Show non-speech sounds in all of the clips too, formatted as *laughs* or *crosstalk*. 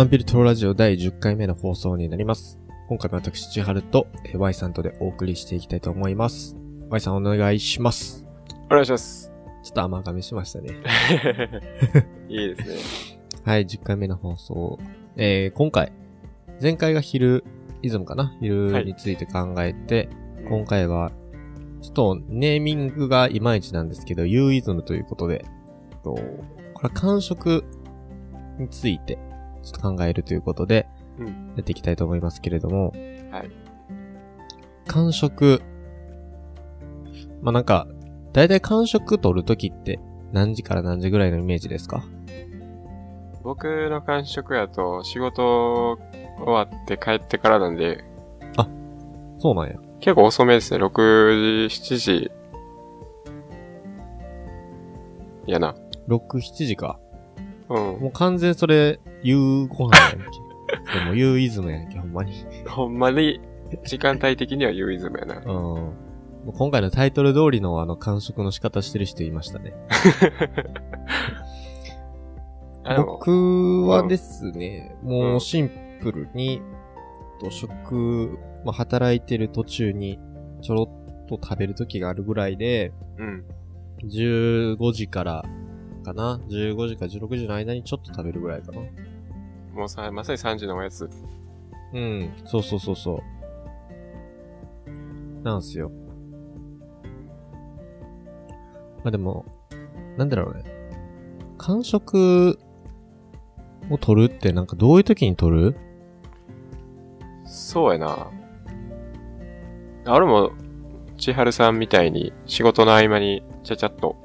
アンピルトロラジオ第10回目の放送になります。今回も私、千春とえー Y さんとでお送りしていきたいと思います。Y さんお願いします。お願いします。ちょっと甘噛みしましたね。*laughs* いいですね。*laughs* はい、10回目の放送。えー、今回、前回が昼、イズムかな？昼について考えて、今回は、ちょっとネーミングがいまいちなんですけど、ユーイズムということで、とこれは感触について、ちょっと考えるということで、うんやっていきたいと思いますけれども、はい。感触、まあ、なんか、だいたい感触取るときって何時から何時ぐらいのイメージですか？僕の感触やと、仕事終わって帰ってからなんで、そうなんや。結構遅めですね。6時、7時。やな。6、7時か。うん。もう完全それ、夕ご飯やんけ。でも、ユーイズムやんけ、ほんまに。ほんまに、時間帯的にはユーイズムやなうん。。もう今回のタイトル通りのあの、感触の仕方してる人いましたね。*laughs* 僕はですね、うんもうシンプルに、と食、まあ、働いてる途中にちょろっと食べる時があるぐらいで、うん。15時からかな ?15 時から16時の間にちょっと食べるぐらいかな。もうさ、まさに3時のおやつ。うん、そうそうそうそう。なんすよ。まあでも、なんだろうね。感触を取るってなんかどういう時に取る？そうやな。俺も、千春さんみたいに仕事の合間にちゃちゃっと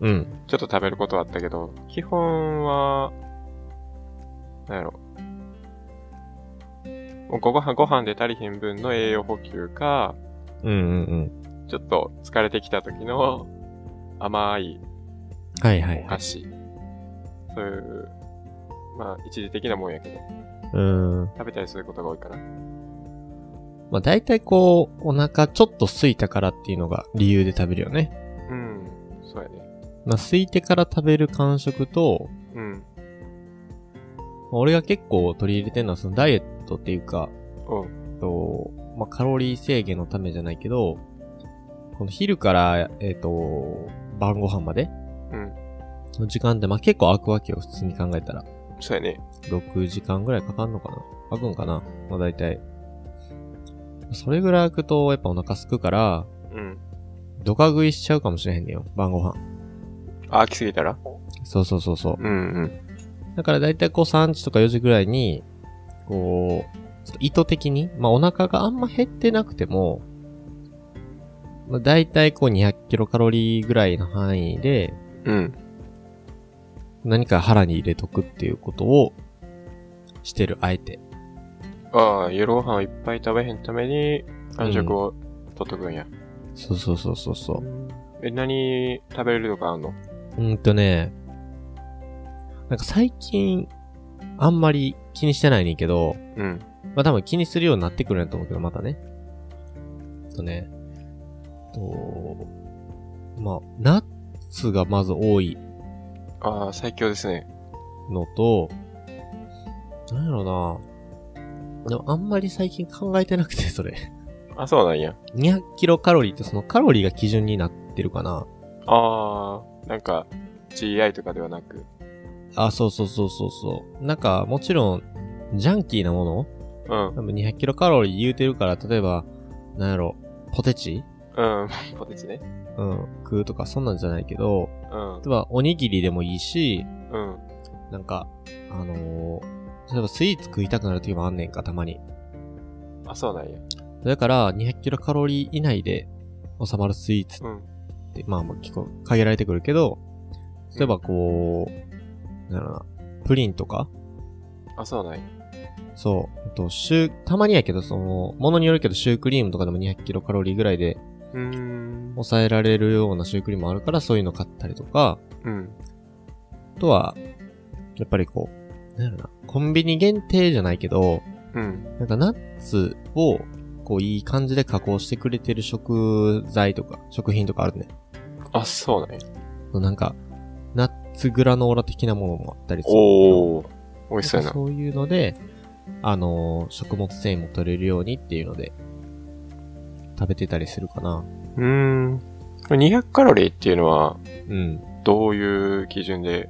うん。ちょっと食べることはあったけど、基本は、なんやろ。もうご飯、ご飯で足りひん分の栄養補給か、うんうんうん。ちょっと疲れてきた時の甘いはいはいはい。お菓子。そういう、まあ一時的なもんやけど、うーん。食べたりすることが多いかな。まあ大体こう、お腹ちょっと空いたからっていうのが理由で食べるよね。うん、そうやね。まあ空いてから食べる感触と、うん、まあ俺が結構取り入れてるのはそのダイエットっていうか、うん、と、まあ、カロリー制限のためじゃないけど、この昼から、えっ、と、晩ご飯までうん。の時間って、まあ、結構空くわけよ、普通に考えたら。そうやね。6時間ぐらいかかんのかな？空くんかな？まあ、大体。それぐらい空くと、やっぱお腹空くから、うん。ドカ食いしちゃうかもしれへんねよ、晩ご飯。あ、飽きすぎたら？そうそうそうそう。うん、うん。だから大体こう3時とか4時ぐらいに、こう、意図的に、まあお腹があんま減ってなくても、まあ大体こう200キロカロリーぐらいの範囲で、うん。何か腹に入れとくっていうことをしてる、あえて。ああ、夜ご飯をいっぱい食べへんために、間食を取っとくんや。そうそうそうそうそう。え、何食べれるとかあんの？うーんとね、なんか最近、あんまり気にしてないねんけど、うん。まあ多分気にするようになってくるんやと思うけど、またね。とね、と、まあ、ナッツがまず多いああ、最強ですね。のと、なんやろなでもあんまり最近考えてなくて、*laughs* それ。あ、そうなんや。200キロカロリーってそのカロリーが基準になってるかなああ、なんか、GI とかではなく。あ、そうそうそうそうそう。なんか、もちろん、ジャンキーなもの？うん。多分200キロカロリー言うてるから、例えば、なんやろ、ポテチ？うん。*laughs* ポテチね。うん、食うとかそんなんじゃないけど、うん例。えばおにぎりでもいいし、うん。なんか、あのー例えばスイーツ食いたくなる時もあんねんか、たまに。あ、そうなんや。だから、200キロカロリー以内で収まるスイーツうん。って、まあまあ結構限られてくるけど、例えばこう、なんだろうな、プリンとか、あ、そうなんや。そう、えっと、シュー、たまにやけど、その、ものによるけど、シュークリームとかでも200キロカロリーぐらいでうーん。抑えられるようなシュークリームもあるから、そういうの買ったりとか、うん。あとは、やっぱりこう、なんやろな、コンビニ限定じゃないけど、うん。なんかナッツを、こういい感じで加工してくれてる食材とか、食品とかあるね。あ、そうなんや。なんか、ナッツグラノーラ的なものもあったりする。おー。美味しそうやな。そういうので、あのー食物繊維も取れるようにっていうので、食べてたりするかな。うーん。これ200カロリーっていうのは、うん。どういう基準で、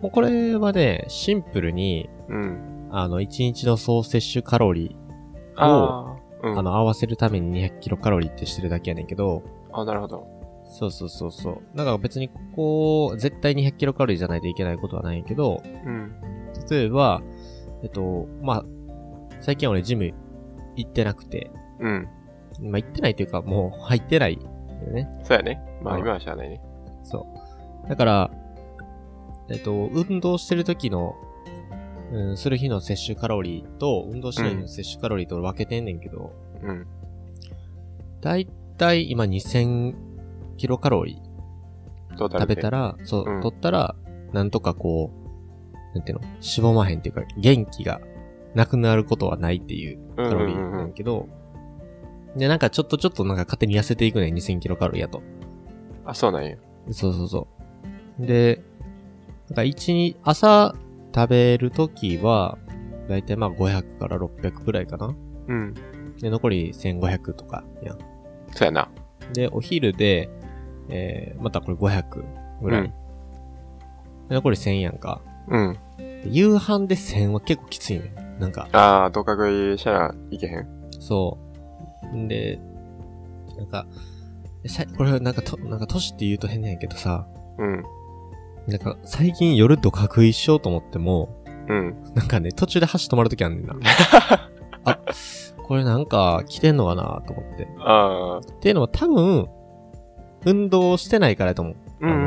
もうこれはね、シンプルに、うん。あの、1日の総摂取カロリああ、うん。ー、あの、合わせるために200キロカロリーってしてるだけやねんけど、あ、なるほど。そうそうそうそう。だから別にこう、絶対200キロカロリーじゃないといけないことはないけど、うん。例えば、えっと、まあ、最近俺ジム行ってなくて、うん。まあ行ってないというかもう入ってないよね。そうやね。まあうん今はしゃあないね。そう。だから、えっと、運動してる時の、うん、する日の摂取カロリーと、運動しない日の摂取カロリーと分けてんねんけど、うん。だいたい今2000キロカロリー。食べたら、そう、うん取ったら、なんとかこう、なんていうの、しぼまへんっていうか、元気がなくなることはないっていううんカロリーなんやけど、で、なんかちょっとちょっとなんか勝手に痩せていくね、2000キロカロリーやと。あ、そうなんや。そうそうそう。で、なんか一日、朝食べるときは、だいたいまあ500から600くらいかな。うん。で、残り1500とかやん。そうやな。で、お昼で、えー、またこれ500ぐらい。うんで残り1000やんか。うん。で夕飯で1000は結構きついね。なんか、ああ、どか食いしたらいけへん。そう。んで、なんか、さこれなんかと、なんか年って言うと変なんやけどさ、うん。なんか最近夜どか食いしようと思っても、うん。なんかね、途中で箸止まるときあんねんな。*laughs* あ、これなんか来てんのかなと思って。ああ。っていうのは多分、運動してないからやと思う。うんあう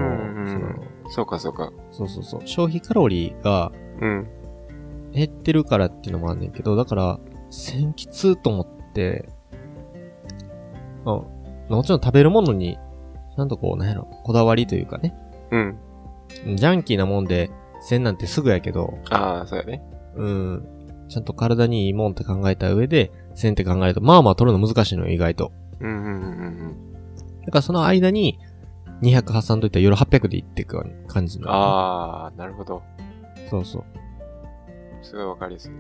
んの、そのうん。そうかそうか。そうそうそう。消費カロリーがうん。減ってるからっていうのもあんねんけど、だから、千きつと思って、あもちろん食べるものに、ちゃんとこう、なんやろ、こだわりというかね。うん。ジャンキーなもんで、千なんてすぐやけど、ああ、そうやね。うん。ちゃんと体にいいもんって考えた上で、千って考えると、まあまあ取るの難しいのよ、意外と。うんうんうんだからその間に、200挟んどいたら夜800でいっていく感じうん。の。ああ、なるほど。そうそう。すごいわかりやすい。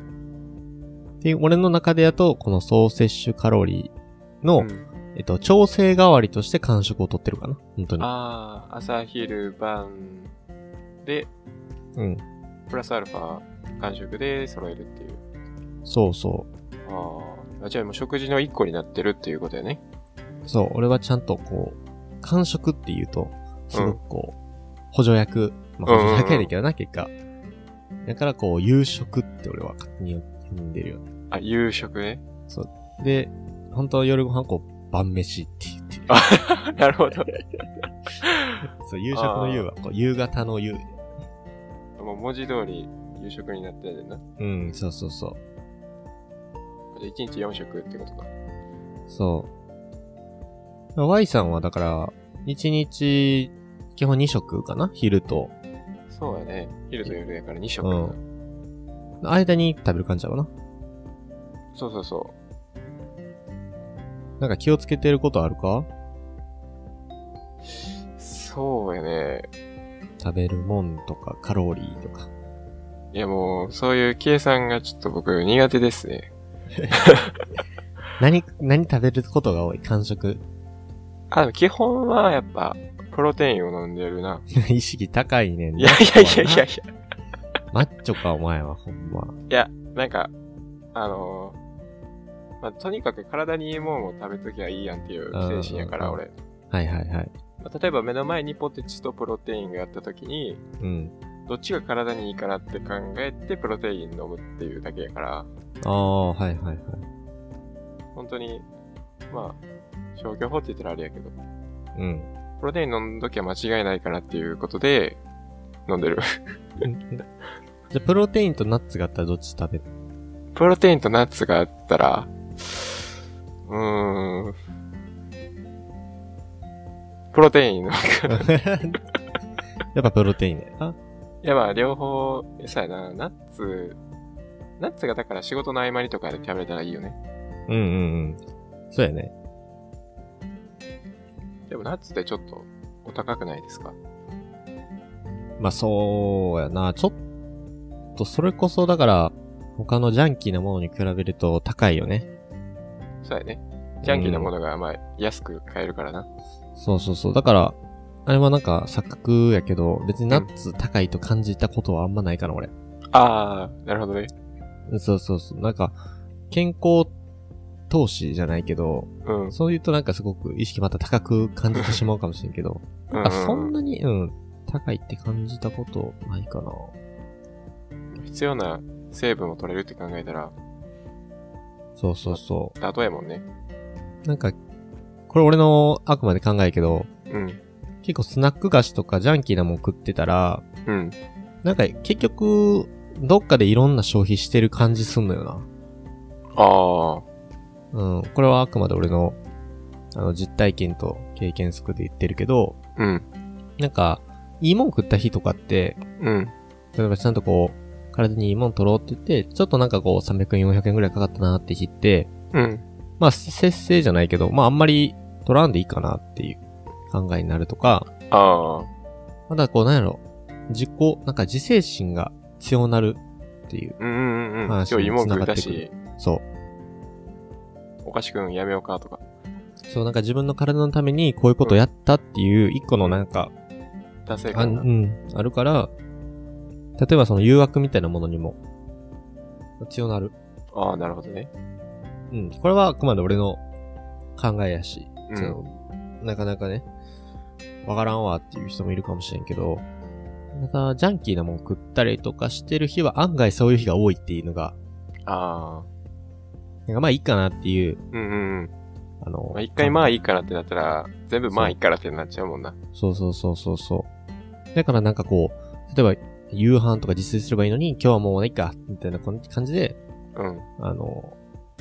で、俺の中でやと、この総摂取カロリーの、うんえっと、調整代わりとして間食を取ってるかな本当に。ああ、朝、昼、晩で、うん。プラスアルファ、間食で揃えるっていう。そうそあーあ。じゃあもう食事の一個になってるっていうことやね。う。そう、俺はちゃんとこう、間食って言うと、すごくこう、補助役。まあ、補助役やねんけどな、結果。だからこう、夕食って俺は勝手に呼んでるよね。あ、夕食ね。で、本当は夜ご飯こう、晩飯って言ってる。あなるほど。*laughs* そう、夕食の夕は、こう、夕方の夕。もう文字通り夕食になってるな。うん、そうそうそう。じゃあ1日4食ってことか。そう。Y さんはだから、1日、基本2食かな？昼と。そうやね。昼と夜やから2食。うん間に食べる感じだろうな。そうそうそなんか気をつけてることあるか？う。そうやね。食べるもんとか、カロリーとか。いやもう、そういう計算がちょっと僕苦手ですね。*laughs* 何、*laughs* 何食べることが多い？間食。あ、基本はやっぱ、プロテインを飲んでるな。意識高いねんいやいやいやいやいや。マッチョか、お前は、ほんま。いや、なんか、あのーまあ、とにかく体にいいもんを食べときゃいいやんっていう精神やから、うん俺。はいはいはい。まあ例えば目の前にポテチとプロテインがあったときに、うん。どっちが体にいいかなって考えてプロテイン飲むっていうだけやから、ああ、はいはいはい。本当に、まあ、消去法って言ったらあれやけど、うん。プロテイン飲んどきゃ間違いないかなっていうことで、飲んでる。*laughs* じゃあ、プロテインとナッツがあったらどっち食べる？プロテインとナッツがあったら、うーん、プロテインの。いやっぱプロテインね。あやまあ両方、そうやな、ナッツ、ナッツがだから仕事の合間にとかで食べれたらいいよね。うんうんうん。そうやね。でもナッツってちょっとお高くないですか？まあそうやな。ちょっとそれこそだから、他のジャンキーなものに比べると高いよね。そうやね。ジャンキーなものが、まあ、安く買えるからな。そうそうそう。だから、あれはなんか錯覚やけど、別にナッツ高いと感じたことはあんまないかな、俺。あー、なるほどね。そうそうそう。なんか、健康投資じゃないけど、うん。そう言うとなんかすごく意識また高く感じてしまうかもしれんけど、うんなんかそんなに、うん、高いって感じたことないかな。必要な成分を取れるって考えたら、そうそうそ妥当やもんね。う。なんか、これ俺のあくまで考えやけど、うん。結構スナック菓子とかジャンキーなもん食ってたら、うん。なんか結局、どっかでいろんな消費してる感じすんのよな。あうん。これはあくまで俺の、あの、実体験と経験則で言ってるけど、ー。うん。なんか、いいもん食った日とかって、うん。例えばちゃんとこう、体にいいもん取ろうって言って、ちょっとなんかこう、300円、400円ぐらいかかったなって日って、うん。まあ、節制じゃないけど、まああんまり取らんでいいかなっていう考えになるとか、あまだこう、なんやろ、自己、なんか自制心が強なるっていう。ー。うんうんうん今日いいもん食ったに繋し、そう。お菓子くんやめようかとか。そう、なんか自分の体のためにこういうことをやったっていう一個のなんか、達成あう感が。ん、あるから、例えばその誘惑みたいなものにも、強なる。ああ、なるほどね。うん。これはあくまで俺の考えやし、うんそのなかなかね、わからんわっていう人もいるかもしれんけど、なんか、ジャンキーなもん食ったりとかしてる日は案外そういう日が多いっていうのが、ああ。なんかまあいいかなっていう、うんうんうん。あの、まあ、一回まあいいかなってなったら、全部まあいいからってなっちゃうもんな。そうそうそうそうそう。だからなんかこう、例えば、夕飯とか自炊すればいいのに、今日はもういいか、みたいな感じで、うん。あの、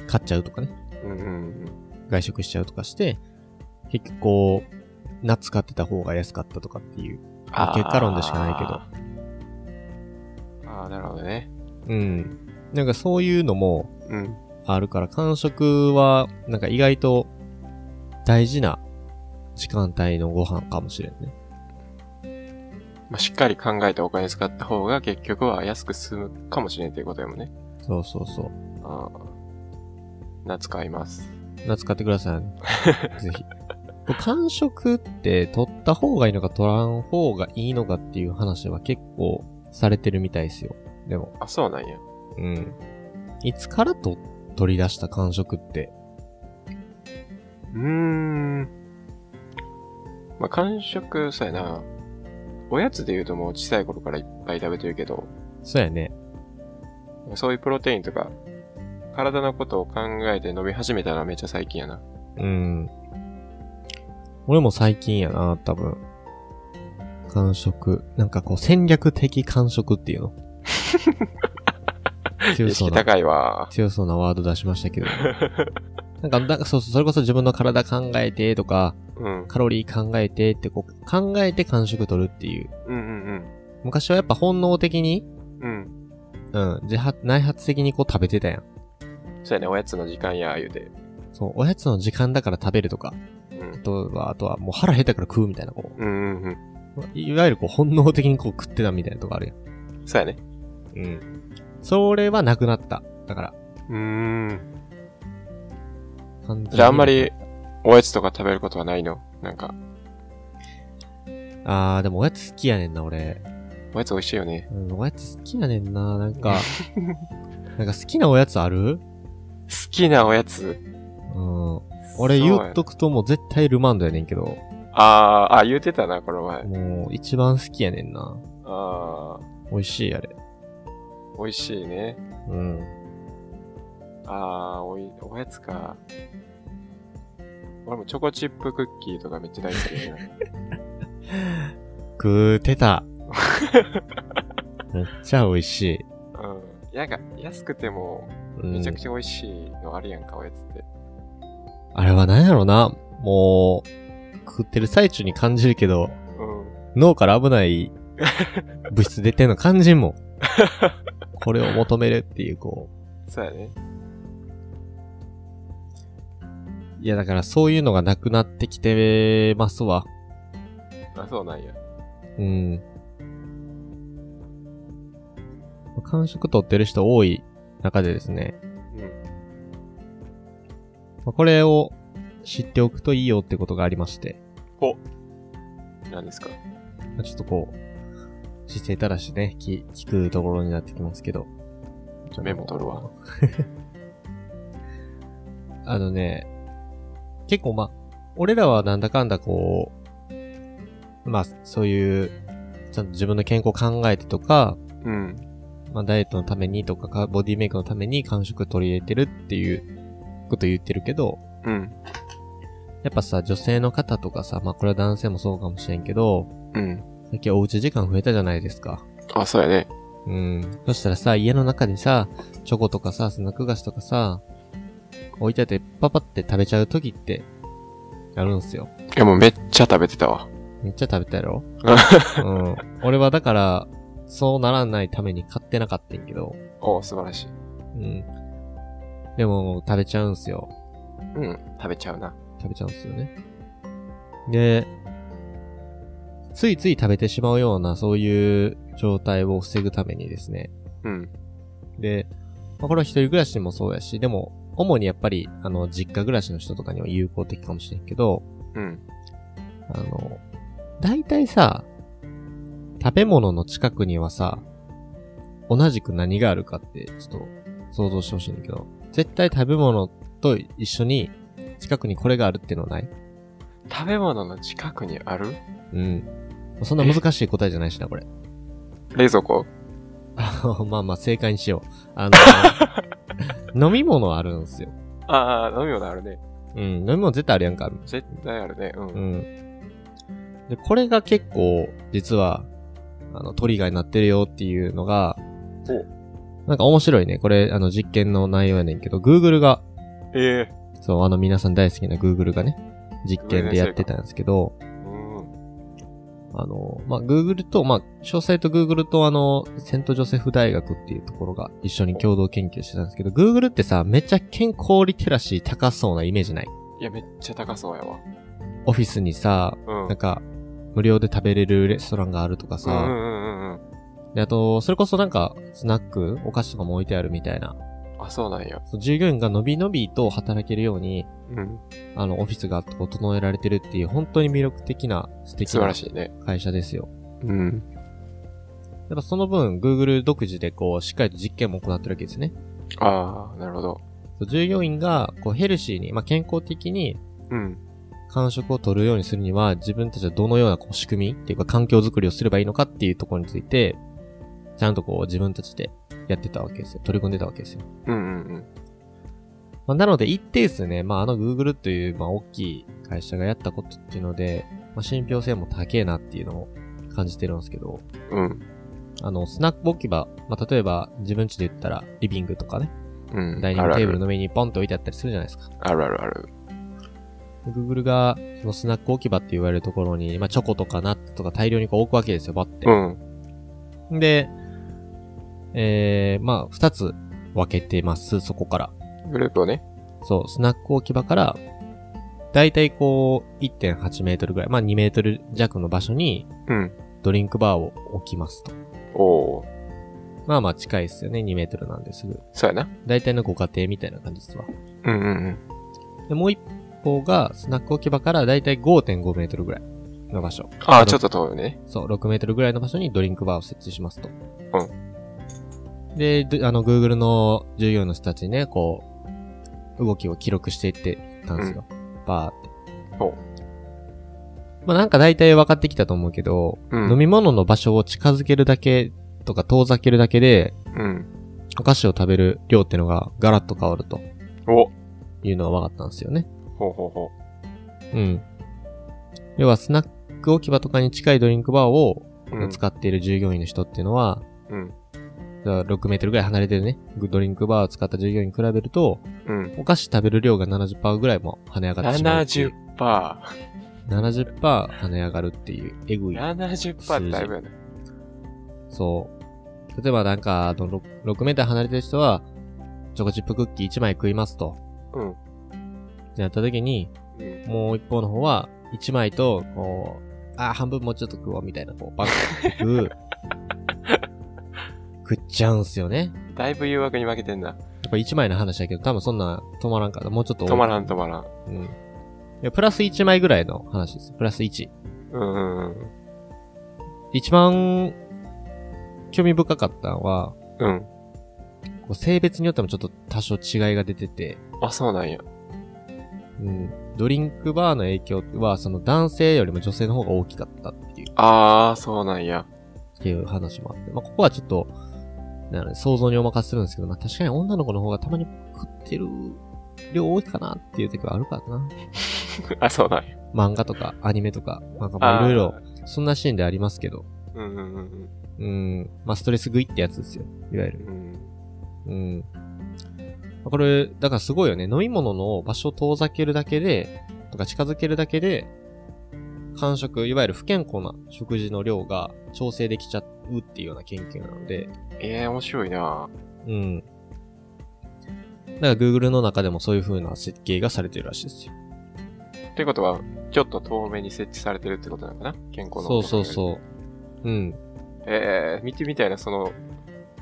買っちゃうとかね。うんうんうん。外食しちゃうとかして、結局こう、夏買ってた方が安かったとかっていう、まあ結果論でしかないけど。ああ、なるほどね。うん。なんかそういうのもうん。あるから、間食は、なんか意外と大事な時間帯のご飯かもしれんね。まあ、しっかり考えてお金使った方が結局は安く済むかもしれんっていうことやもんね。そうそうそう。ああ。夏買います。夏買ってください。*laughs* ぜひ。間食って取った方がいいのか取らん方がいいのかっていう話は結構されてるみたいですよ。でも。あ、そうなんや。うん。いつからと取り出した間食って。うーん。まあ、間食、そうやな。おやつで言うともう小さい頃からいっぱい食べてるけど、そうやね。そういうプロテインとか、体のことを考えて飲み始めたのはめっちゃ最近やな。うん。俺も最近やな、多分。間食。なんかこう戦略的間食っていうの。*laughs* 強意そうな、識高いわ。強そうなワード出しましたけど。*laughs* なんか、なんかそうそう、それこそ自分の体考えてとか、うん。カロリー考えてってこう、考えて間食取るっていう。うんうん昔はやっぱ本能的に、うん。うん。うん、自発、内発的にこう食べてたやん。そうやね、おやつの時間や、言うて。そう、おやつの時間だから食べるとか、うんあ。とは、あとはもう腹減ったから食うみたいな、こうんうんうん。う、いわゆるこう本能的にこう食ってたみたいなとこあるやん。そうやね。うん。それはなくなった。だから、うーん。じゃああんまり、おやつとか食べることはないの？なんか、あー、でもおやつ好きやねんな、俺。おやつ美味しいよね。うん、おやつ好きやねんな、なんか、*laughs* なんか好きなおやつある？好きなおやつ？うん。俺言っとくともう絶対ルマンドやねんけど、あー、あ、言うてたな、この前。もう一番好きやねんな。あ美味しい、あれ。ー、美味しいね。うん。あー、おい、おやつか。俺もチョコチップクッキーとかめっちゃ大好きだな。*laughs* 食うてた。*laughs* めっちゃ美味しい。うん。なんか、安くても、うんめちゃくちゃ美味しいのあるやんか、おやつって。あれは何やろな。もう、食ってる最中に感じるけど、うん。脳から危ない物質出てんの感じんもん。*laughs* これを求めるっていう、こそうやね。う。いや、だからそういうのがなくなってきてますわ。あ、そうなんや。うん。間食取ってる人多い中でですね、うん。まあこれを知っておくといいよってことがありまして、お。何ですか？まあちょっとこう、姿勢正しね、聞聞くところになってきますけど。メモ取るわ。*laughs* あのね、結構まあ、俺らはなんだかんだこう、まあ、そういう、ちゃんと自分の健康を考えてとか、うん。まあ、ダイエットのためにとかか、ボディメイクのために間食取り入れてるっていうこと言ってるけど、うん。やっぱさ、女性の方とかさ、まあこれは男性もそうかもしれんけど、うん。最近おうち時間増えたじゃないですか。あ、そうやね。うん。そしたらさ、家の中にさ、チョコとかさ、スナック菓子とかさ、置いてあってパパって食べちゃう時って、あるんすよ。いや、もうめっちゃ食べてたわ。めっちゃ食べたやろ？*laughs* うん。俺はだから、そうならないために買ってなかったんやけど、お素晴らしい。うん。でも、食べちゃうんすよ。うん。食べちゃうな。食べちゃうんすよね。で、ついつい食べてしまうような、そういう状態を防ぐためにですね。うん。で、まあ、これは一人暮らしにもそうやし、でも、主にやっぱり、あの、実家暮らしの人とかには有効的かもしれんけど、うん。あの、大体さ、食べ物の近くにはさ、同じく何があるかって、ちょっと想像してほしいんだけど、絶対食べ物と一緒に近くにこれがあるっていうのはない？食べ物の近くにある？うん。そんな難しい答えじゃないしな、これ。冷蔵庫？*laughs* まあまあ正解にしよう。あの、*laughs* 飲み物あるんですよ。ああ、飲み物あるね。うん、飲み物絶対あるやんか。絶対あるね。うん。うん。で、これが結構、実は、あの、トリガーになってるよっていうのが、なんか面白いね。これ、あの、実験の内容やねんけど、Google が、ええそう、あの皆さん大好きな Google がね、実験でやってたんですけど、うん。あの、まあ、Google と、まあ、詳細と Google とあの、セントジョセフ大学っていうところが一緒に共同研究してたんですけど、Google ってさ、めっちゃ健康リテラシー高そうなイメージない？いや、めっちゃ高そうやわ。オフィスにさ、うん。なんか、無料で食べれるレストランがあるとかさ、うんうんうんうん。で、あと、それこそなんか、スナック、お菓子とかも置いてあるみたいな、あ、そうなんや。そう従業員がのびのびと働けるように、うん。あの、オフィスが整えられてるっていう、本当に魅力的な、素敵ならしいね。会社ですよ。うん。やっぱその分、Google 独自でこう、しっかりと実験も行ってるわけですね。ああ、なるほど。従業員が、こう、ヘルシーに、まあ、健康的に、うん。間食を取るようにするには、自分たちはどのようなこう仕組みっていうか環境づくりをすればいいのかっていうところについて、ちゃんとこう自分たちでやってたわけですよ。取り組んでたわけですよ。うんうんまあ、なので一定数ね、まあ、あの Google という、まあ、大きい会社がやったことっていうので、まあ、信憑性も高えなっていうのを感じてるんですけど、うん。うん。あの、スナック置き場、まあ、例えば自分家で言ったらリビングとかね、うん。ダイニングテーブルの上にポンと置いてあったりするじゃないですか。あるあるある。Google が、そのスナック置き場って言われるところに、まあ、チョコとかナッツとか大量にこう置くわけですよ、バッて。うん。で、えー、まあ、二つ分けてます、そこから。グループをね。そう、スナック置き場から、だいたいこう、1.8メートルぐらい、まあ2メートル弱の場所に、うん。ドリンクバーを置きますと。おー。まあまあ近いですよね、2メートルなんですぐ。そうやな。だいたいのご家庭みたいな感じですわ。うんうんうん。で、もう一方が、スナック置き場からだいたい5.5メートルぐらいの場所。ああ、ちょっと遠いね。そう、6メートルぐらいの場所にドリンクバーを設置しますと。うん。で、どあの、Google の従業員の人たちにね、こう、動きを記録していってたんですよ。バーって。ほう。まあなんか大体分かってきたと思うけど、うん。飲み物の場所を近づけるだけとか遠ざけるだけで、うん。お菓子を食べる量ってのがガラッと変わるとおいうのが分かったんですよね。ほうほうほうん。要はスナック置き場とかに近いドリンクバーをう。うん。使っている従業員の人っていうのは、うん。だから6メートルぐらい離れてるね、ドリンクバーを使った従業員に比べると、うん。お菓子食べる量が70%ぐらいも跳ね上がってしまうっていう。70%。70%跳ね上がるっていう、えぐい。70%ってだいぶやな。そう。例えばなんか、あの 6, 6メーター離れてる人は、チョコチップクッキー1枚食いますと。うん。ってなった時に、うん。もう一方の方は、1枚と、こう、あー、半分もうちょっと食おうみたいな、こう、バカって食う。食っちゃうんすよね。だいぶ誘惑に負けてんな。やっぱ1枚の話だけど、多分そんな止まらんから、もうちょっと止まらん止まらん。うん。いや、プラス1枚ぐらいの話です。プラス1。うんうんうん。一番、興味深かったのは、うん。こう性別によってもちょっと多少違いが出てて、あ、そうなんや。うん。ドリンクバーの影響は、その男性よりも女性の方が大きかったっていう、あー、そうなんや。っていう話もあって、まあ、ここはちょっと、なんか想像にお任せするんですけど、まあ、確かに女の子の方がたまに食ってる量多いかなっていう時はあるからな。*laughs* あ、そうなんや。漫画とかアニメとか、なんかまあいろいろ、そんなシーンでありますけど、うんうんうんうん、まあストレス食いってやつですよ。いわゆる。うん。うん。これ、だからすごいよね。飲み物の場所を遠ざけるだけで、とか近づけるだけで、間食、いわゆる不健康な食事の量が調整できちゃうっていうような研究なので、ええー、面白いなうん。だから Google の中でもそういう風な設計がされてるらしいですよ。ということは、ちょっと遠目に設置されてるってことなのかな？健康の。そうそうう。そう。うん。ええー、見てみたいな、その、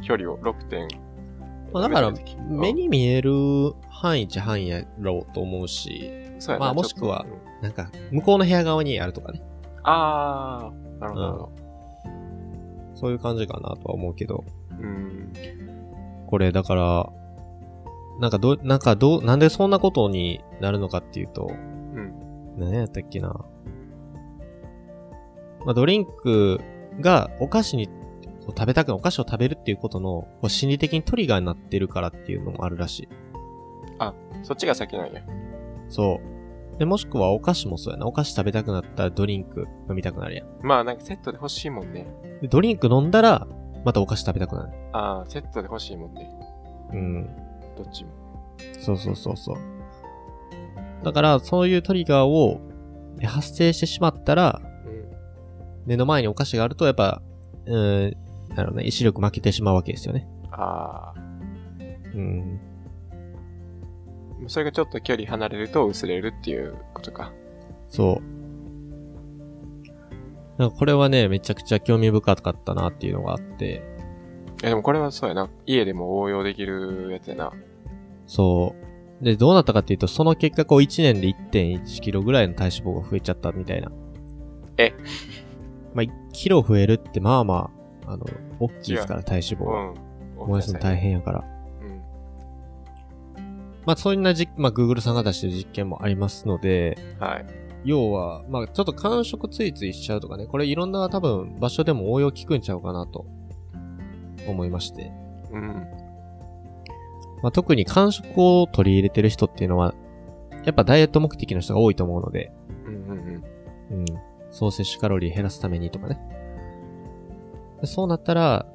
距離を6点。まあだからうん目に見える範囲っちゃ範囲やろうと思うし、そうやなまあもしくはなんか、向こうの部屋側にあるとかね。あー、なるほどなるほど。そういう感じかなとは思うけど。うん。これ、だから、なんかど、なんかどう、なんでそんなことになるのかっていうと、うん。何やったっけな。まあ、ドリンクがお菓子に、こう食べたくない、お菓子を食べるっていうことの、こう心理的にトリガーになってるからっていうのもあるらしい。そっちが先なんや。そう。で、もしくはお菓子もそうやな。お菓子食べたくなったらドリンク飲みたくなるやん。まあ、なんかセットで欲しいもんね。でドリンク飲んだら、またお菓子食べたくなる。あー、セットで欲しいもんね。うん。どっちも。そうそうそうそう。だから、そういうトリガーをえ発生してしまったら、うん。目の前にお菓子があると、やっぱ、うーん、なるほどね、意志力負けてしまうわけですよね。あうん。ー。それがちょっと距離離れると薄れるっていうことか。そう。なんかこれはね、めちゃくちゃ興味深かったなっていうのがあって、え、でもこれはそうやな。家でも応用できるやつやな。そう。で、どうなったかっていうと、その結果、こう1年で1.1キロぐらいの体脂肪が増えちゃったみたいな。えまあ、1キロ増えるって、まあまあ、あの、大きいですから、体脂肪は。うん。燃やすの大変やから。うん。まあ、そんな実、まあ、Google さんが出してる実験もありますので、はい。要は、まあ、ちょっと感触ついついしちゃうとかね、これいろんな多分場所でも応用効くんちゃうかなと思いまして。うん。まあ、特に感触を取り入れてる人っていうのは、やっぱダイエット目的の人が多いと思うので、うんうんうん。うん。総摂取カロリー減らすためにとかね。でそうなったら、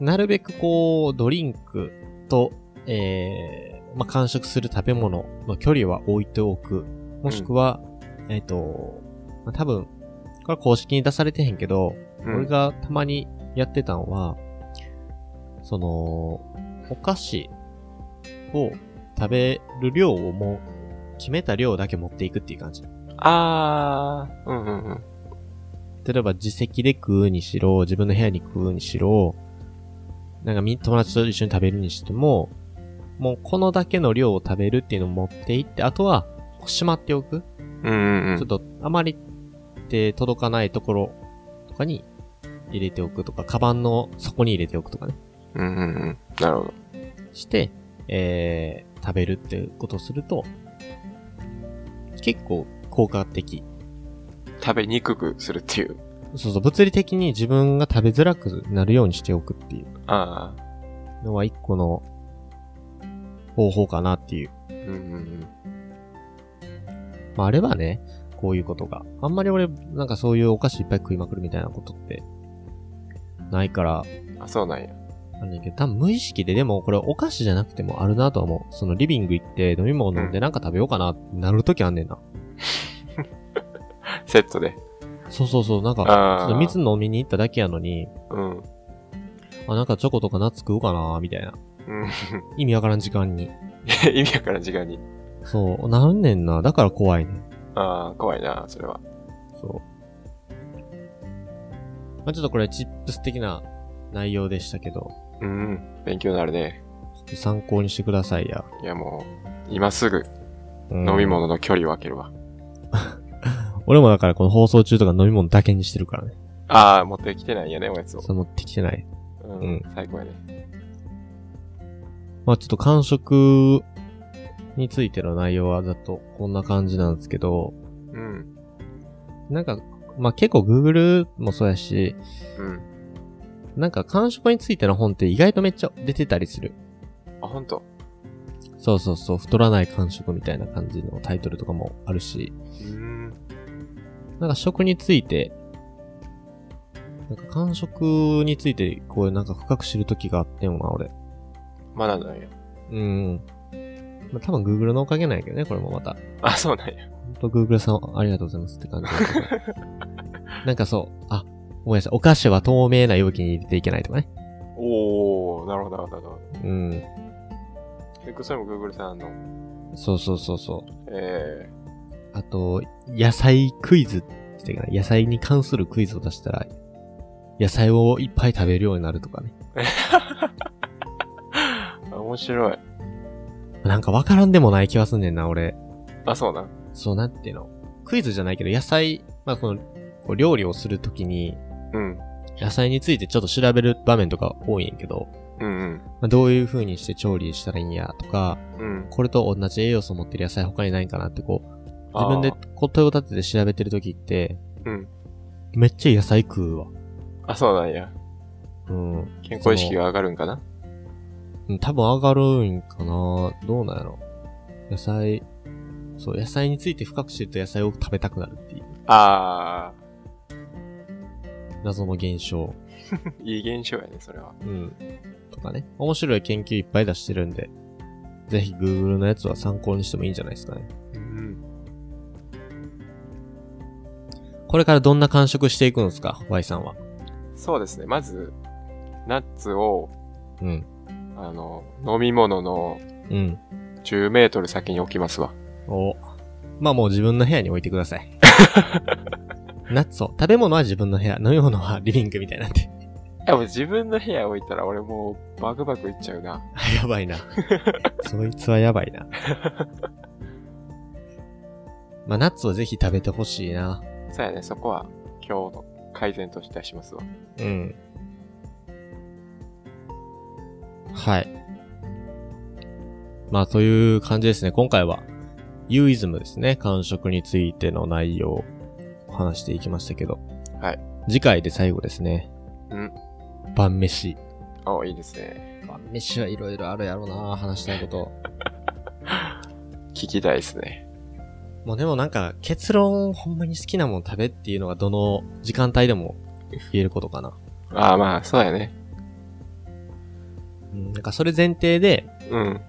なるべくこう、ドリンクと、えー、まあ、完食する食べ物の距離は置いておく。もしくは、えっ、と、まあ、多分、これは公式に出されてへんけど、うん俺がたまにやってたのは、その、お菓子を食べる量をもう、決めた量だけ持っていくっていう感じ。あー。うんうんうん。例えば自席で食うにしろ、自分の部屋に食うにしろ、なんかみ、友達と一緒に食べるにしても、もうこのだけの量を食べるっていうのを持っていって、あとは、しまっておく。うんうんうん。ちょっと、あまり手届かないところとかに入れておくとか、カバンの底に入れておくとかね。うんうんうん。なるほど。して、えー、食べるってことをすると、結構効果的。食べにくくするっていう。そうそう、物理的に自分が食べづらくなるようにしておくっていうあのは一個の方法かなっていう。ー。うんうんうん。まあ、あればね、こういうことが。あんまり俺、なんかそういうお菓子いっぱい食いまくるみたいなことって、ないから、あ、そうなんや。あれだけど、多分無意識で、でもこれお菓子じゃなくてもあるなとは思う。そのリビング行って飲み物飲んでなんか食べようかなってなるときあんねんな。*laughs* セットで。そうそうそう、なんか、ちょっと水飲みに行っただけやのに、うん。あ、なんかチョコとかナッツ食うかなみたいな。うん。意味わからん時間に。*laughs* 意味わからん時間に。そう、なんねんな？だから怖いねん。ああ、怖いな、それは。そう。まあ、ちょっとこれチップス的な内容でしたけど、うん。勉強になるね。ちょっと参考にしてくださいや。いやもう、今すぐうん飲み物の距離を空けるわ。*laughs* 俺もだからこの放送中とか飲み物だけにしてるからね。ああ、持ってきてないんやね、おやつを。それ持ってきてない。うん。うん最高やね。まあちょっと感触についての内容はざっとこんな感じなんですけど、うん。なんか、まあ結構 Google もそうやし、うん。なんか感触についての本って意外とめっちゃ出てたりする。あ、ほんと。そうそうそう、太らない感触みたいな感じのタイトルとかもあるし、うーん。なんか食について、なんか感触について、こうなんか深く知るときがあってもな、俺。学んだんや。うん。まあ多分 Google のおかげなんやけどね、これもまた。あ、そうなんや。ほんと Google さんありがとうございますって感じ。*laughs* なんかそう、あ、ごめんなさい、お菓子は透明な容器に入れていけないとかね。おー、なるほど、なるほど。なるほうん。どえ、それも Google さんの。そうそうそうそう。えあと、野菜クイズっていうかな野菜に関するクイズを出したら、野菜をいっぱい食べるようになるとかね。*laughs* ー、面白い。なんかわからんでもない気はすんねんな、俺。あ、そうなん？そうなんていうの？クイズじゃないけど、野菜、まあこの、こう料理をするときに、うん。野菜についてちょっと調べる場面とか多いんやけど、うんうん。まあ、どういう風にして調理したらいいんやとか、うん。これと同じ栄養素を持ってる野菜他にないんかなってこう、自分であ答えを立てて調べてるときって、ーうん。めっちゃ野菜食うわ。あ、そうなんや。うん。健康意識が上がるんかな？うん多分上がるんかなどうなんやろ野菜、そう、野菜について深く知ると野菜を食べたくなるっていうあ謎の現象。ー、*laughs* いい現象やね、それは。うん。とかね。面白い研究いっぱい出してるんで、ぜひ Google のやつは参考にしてもいいんじゃないですかね。うん。これからどんな感触していくんですか ?Y さんは。そうですね。まず、ナッツを、うん。あの、飲み物のうん。10メートル先に置きますわ。お。まあもう自分の部屋に置いてください。ナッツを。食べ物は自分の部屋、飲み物はリビングみたいなんで。いや、もう自分の部屋置いたら俺もうバクバクいっちゃうな。あ *laughs* やばいな。そいつはやばいな。*laughs* まあナッツをぜひ食べてほしいな。そうやね、そこは今日の改善としてはしますわ。うん。はい。まあ、という感じですね。今回は、ユーイズムですね。感触についての内容を話していきましたけど。はい。次回で最後ですね。うん。晩飯。おいいですね。晩飯はいろいろあるやろな話したいこと。*laughs* 聞きたいですね。もうでもなんか、結論、ほんまに好きなもん食べっていうのがどの時間帯でも言えることかな。ああ、まあ、そうやね。うん。なんかそれ前提で、うん。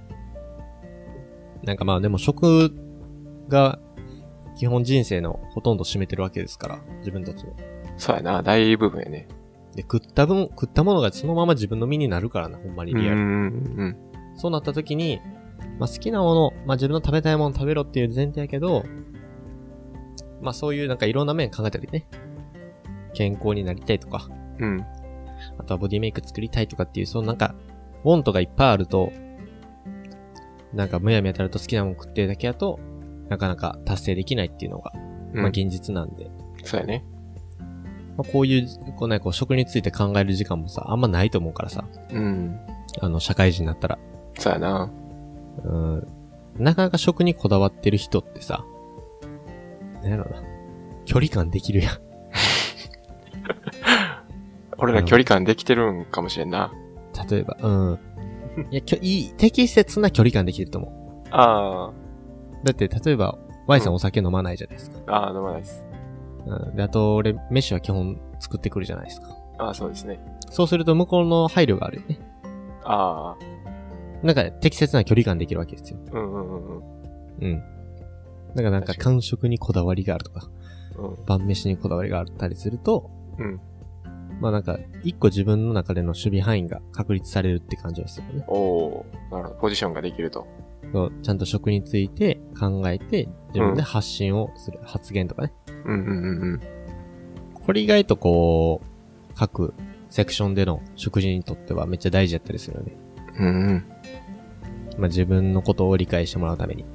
なんかまあでも食が基本人生のほとんど占めてるわけですから、自分たちの。そうやな、大部分やね。で、食った分、食ったものがそのまま自分の身になるからな、ほんまにリアル。うん、うん。そうなった時に、まあ好きなもの、まあ自分の食べたいもの食べろっていう前提やけど、まあそういうなんかいろんな面考えたりね。健康になりたいとか、うん。あとはボディメイク作りたいとかっていう、そのなんか、ウォントがいっぱいあると、なんかむやみやたらと好きなもの食ってるだけだと、なかなか達成できないっていうのが、うん、まあ現実なんで、そうやね。まあ、こういう、こうね、こう食について考える時間もさ、あんまないと思うからさ、うん。あの、社会人になったら。そうやな。うん。なかなか食にこだわってる人ってさ、なんやろな。距離感できるやん。*laughs* 俺ら距離感できてるんかもしれんな。例えば、うん。いや、きょいい、適切な距離感できると思あう。だって、例えば、Y さんうんお酒飲まないじゃないですか。あ、ああ、飲まないです。うん。で、あと、俺、飯は基本作ってくるじゃないですか。ああ、そうですね。そうすると、向こうの配慮があるよね。ああ、なんか、適切な距離感できるわけですよ。うんうんうんうん。うん。だからなんか、確かに感触にこだわりがあるとか、うん。晩飯にこだわりがあったりすると、うん。まあなんか、一個自分の中での守備範囲が確立されるって感じはするよね。おおなるほど。ポジションができると。そうちゃんと食について考えて、自分で発信をする、発言とかね。うんうんうんうん。これ意外とこう、各セクションでの食事にとってはめっちゃ大事やったりするよね。うんうん。まあ、自分のことを理解してもらうために。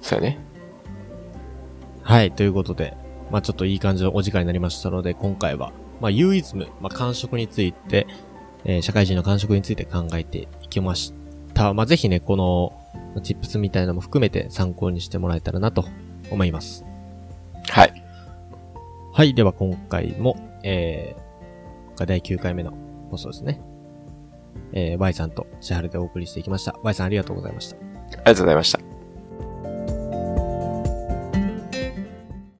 そうやね。はい、ということで、まあちょっといい感じのお時間になりましたので、今回は、まあユーイズム、まあ感触について、えー社会人の感触について考えていきました。まあぜひね、この、まあチップスみたいなのも含めて参考にしてもらえたらなと思います。はい。はい、では今回も、えー、第9回目の放送ですね。えー、Y さんと千春でお送りしていきました。Y さんありがとうございました。ありがとうございました。